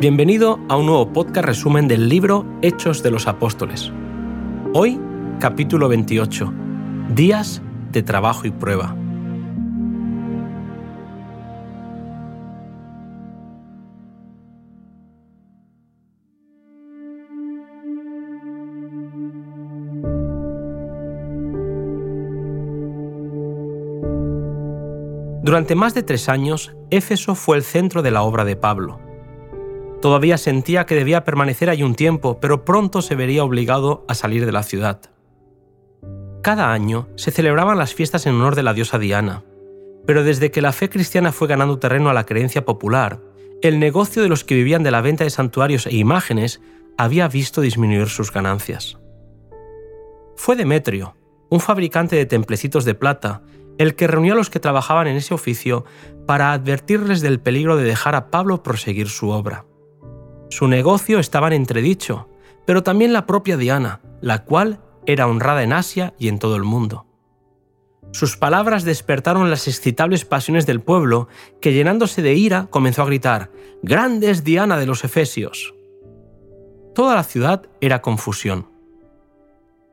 Bienvenido a un nuevo podcast resumen del libro Hechos de los Apóstoles. Hoy, capítulo 28. Días de trabajo y prueba. Durante más de tres años, Éfeso fue el centro de la obra de Pablo. Todavía sentía que debía permanecer allí un tiempo, pero pronto se vería obligado a salir de la ciudad. Cada año se celebraban las fiestas en honor de la diosa Diana, pero desde que la fe cristiana fue ganando terreno a la creencia popular, el negocio de los que vivían de la venta de santuarios e imágenes había visto disminuir sus ganancias. Fue Demetrio, un fabricante de templecitos de plata, el que reunió a los que trabajaban en ese oficio para advertirles del peligro de dejar a Pablo proseguir su obra. Su negocio estaba en entredicho, pero también la propia Diana, la cual era honrada en Asia y en todo el mundo. Sus palabras despertaron las excitables pasiones del pueblo, que llenándose de ira comenzó a gritar, ¡Grande es Diana de los Efesios! Toda la ciudad era confusión.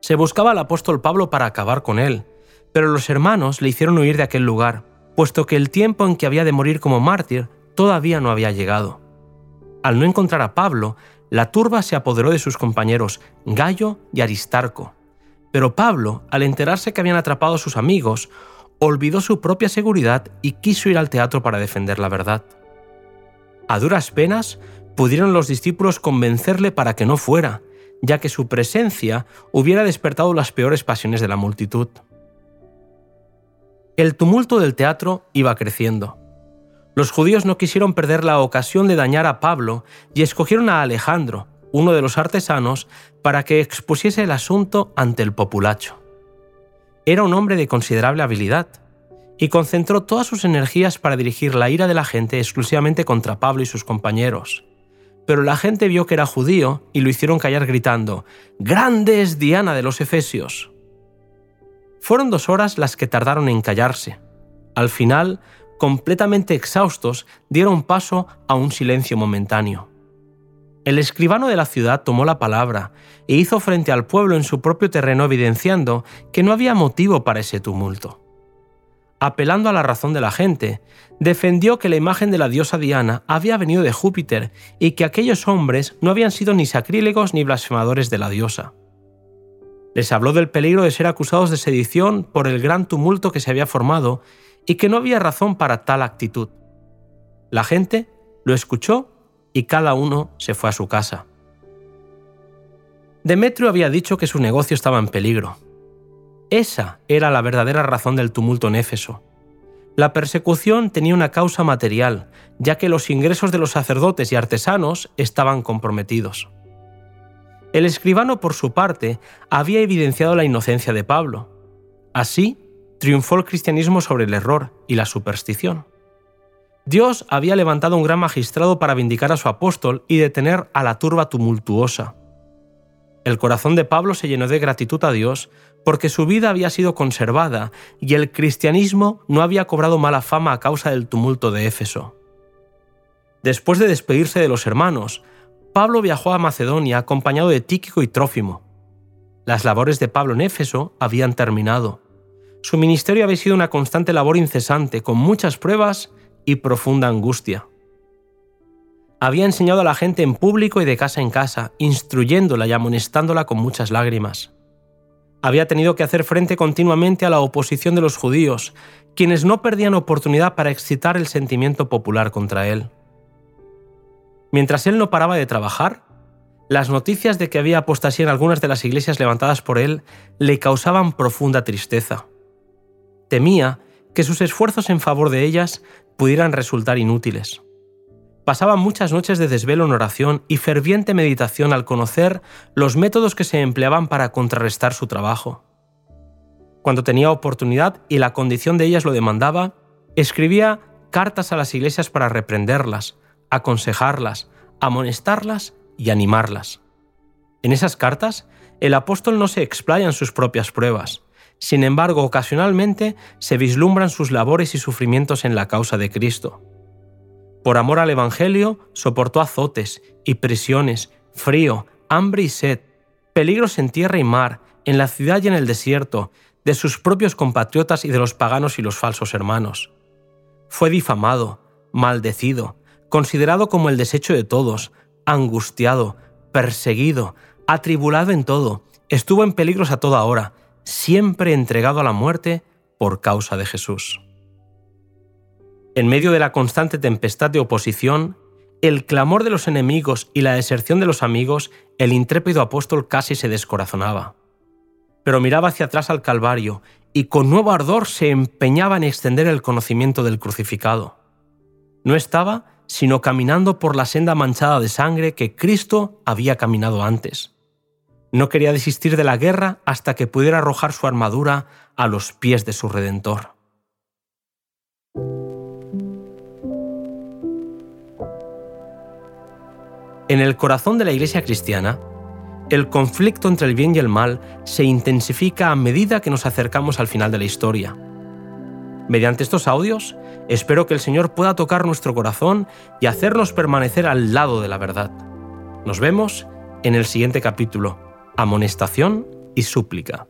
Se buscaba al apóstol Pablo para acabar con él, pero los hermanos le hicieron huir de aquel lugar, puesto que el tiempo en que había de morir como mártir todavía no había llegado. Al no encontrar a Pablo, la turba se apoderó de sus compañeros Gallo y Aristarco. Pero Pablo, al enterarse que habían atrapado a sus amigos, olvidó su propia seguridad y quiso ir al teatro para defender la verdad. A duras penas, pudieron los discípulos convencerle para que no fuera, ya que su presencia hubiera despertado las peores pasiones de la multitud. El tumulto del teatro iba creciendo. Los judíos no quisieron perder la ocasión de dañar a Pablo y escogieron a Alejandro, uno de los artesanos, para que expusiese el asunto ante el populacho. Era un hombre de considerable habilidad y concentró todas sus energías para dirigir la ira de la gente exclusivamente contra Pablo y sus compañeros. Pero la gente vio que era judío y lo hicieron callar gritando, ¡Grande es Diana de los Efesios! Fueron dos horas las que tardaron en callarse. Al final, completamente exhaustos, dieron paso a un silencio momentáneo. El escribano de la ciudad tomó la palabra e hizo frente al pueblo en su propio terreno evidenciando que no había motivo para ese tumulto. Apelando a la razón de la gente, defendió que la imagen de la diosa Diana había venido de Júpiter y que aquellos hombres no habían sido ni sacrílegos ni blasfemadores de la diosa. Les habló del peligro de ser acusados de sedición por el gran tumulto que se había formado y que no había razón para tal actitud. La gente lo escuchó y cada uno se fue a su casa. Demetrio había dicho que su negocio estaba en peligro. Esa era la verdadera razón del tumulto en Éfeso. La persecución tenía una causa material, ya que los ingresos de los sacerdotes y artesanos estaban comprometidos. El escribano, por su parte, había evidenciado la inocencia de Pablo. Así, triunfó el cristianismo sobre el error y la superstición. Dios había levantado un gran magistrado para vindicar a su apóstol y detener a la turba tumultuosa. El corazón de Pablo se llenó de gratitud a Dios porque su vida había sido conservada y el cristianismo no había cobrado mala fama a causa del tumulto de Éfeso. Después de despedirse de los hermanos, Pablo viajó a Macedonia acompañado de Tíquico y Trófimo. Las labores de Pablo en Éfeso habían terminado. Su ministerio había sido una constante labor incesante, con muchas pruebas y profunda angustia. Había enseñado a la gente en público y de casa en casa, instruyéndola y amonestándola con muchas lágrimas. Había tenido que hacer frente continuamente a la oposición de los judíos, quienes no perdían oportunidad para excitar el sentimiento popular contra él. Mientras él no paraba de trabajar, las noticias de que había apostasía en algunas de las iglesias levantadas por él le causaban profunda tristeza. Temía que sus esfuerzos en favor de ellas pudieran resultar inútiles. Pasaba muchas noches de desvelo en oración y ferviente meditación al conocer los métodos que se empleaban para contrarrestar su trabajo. Cuando tenía oportunidad y la condición de ellas lo demandaba, escribía cartas a las iglesias para reprenderlas, aconsejarlas, amonestarlas y animarlas. En esas cartas, el apóstol no se explaya en sus propias pruebas, sin embargo, ocasionalmente se vislumbran sus labores y sufrimientos en la causa de Cristo. Por amor al Evangelio, soportó azotes y prisiones, frío, hambre y sed, peligros en tierra y mar, en la ciudad y en el desierto, de sus propios compatriotas y de los paganos y los falsos hermanos. Fue difamado, maldecido, considerado como el desecho de todos, angustiado, perseguido, atribulado en todo, estuvo en peligros a toda hora, siempre entregado a la muerte por causa de Jesús. En medio de la constante tempestad de oposición, el clamor de los enemigos y la deserción de los amigos, el intrépido apóstol casi se descorazonaba. Pero miraba hacia atrás al Calvario y con nuevo ardor se empeñaba en extender el conocimiento del crucificado. No estaba sino caminando por la senda manchada de sangre que Cristo había caminado antes. No quería desistir de la guerra hasta que pudiera arrojar su armadura a los pies de su Redentor. En el corazón de la Iglesia cristiana, el conflicto entre el bien y el mal se intensifica a medida que nos acercamos al final de la historia. Mediante estos audios, espero que el Señor pueda tocar nuestro corazón y hacernos permanecer al lado de la verdad. Nos vemos en el siguiente capítulo, Amonestación y Súplica.